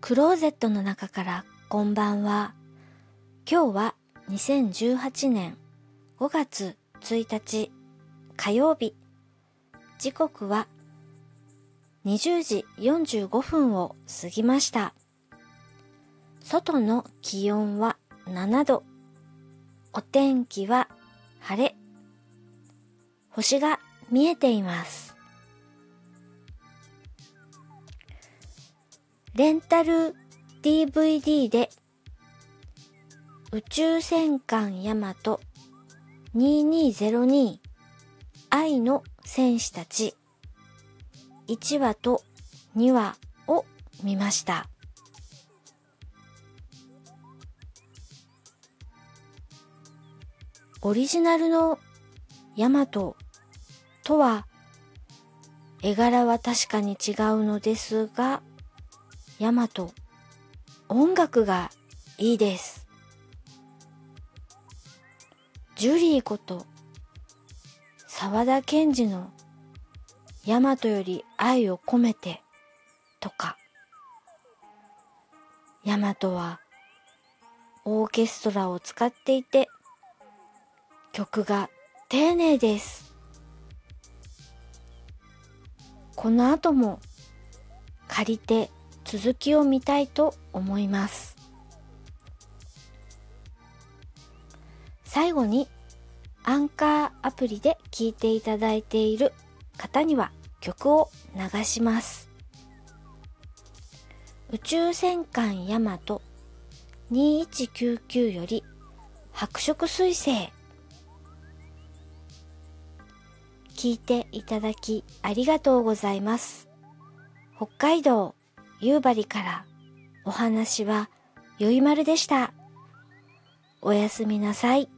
クローゼットの中からこんばんは。今日は2018年5月1日火曜日。時刻は20時45分を過ぎました。外の気温は7度。お天気は晴れ。星が見えています。レンタル DVD で宇宙戦艦ヤマト2202愛の戦士たち1話と2話を見ました。オリジナルのヤマトとは絵柄は確かに違うのですがヤマト音楽がいいです。ジュリーこと沢田研二のヤマトより愛を込めてとかヤマトはオーケストラを使っていて曲が丁寧です。この後も借りて続きを見たいと思います。最後にアンカーアプリで聴いていただいている方には曲を流します。宇宙戦艦ヤマト2199より白色彗星聞いていただきありがとうございます。北海道夕張からお話はよいまるでした。おやすみなさい。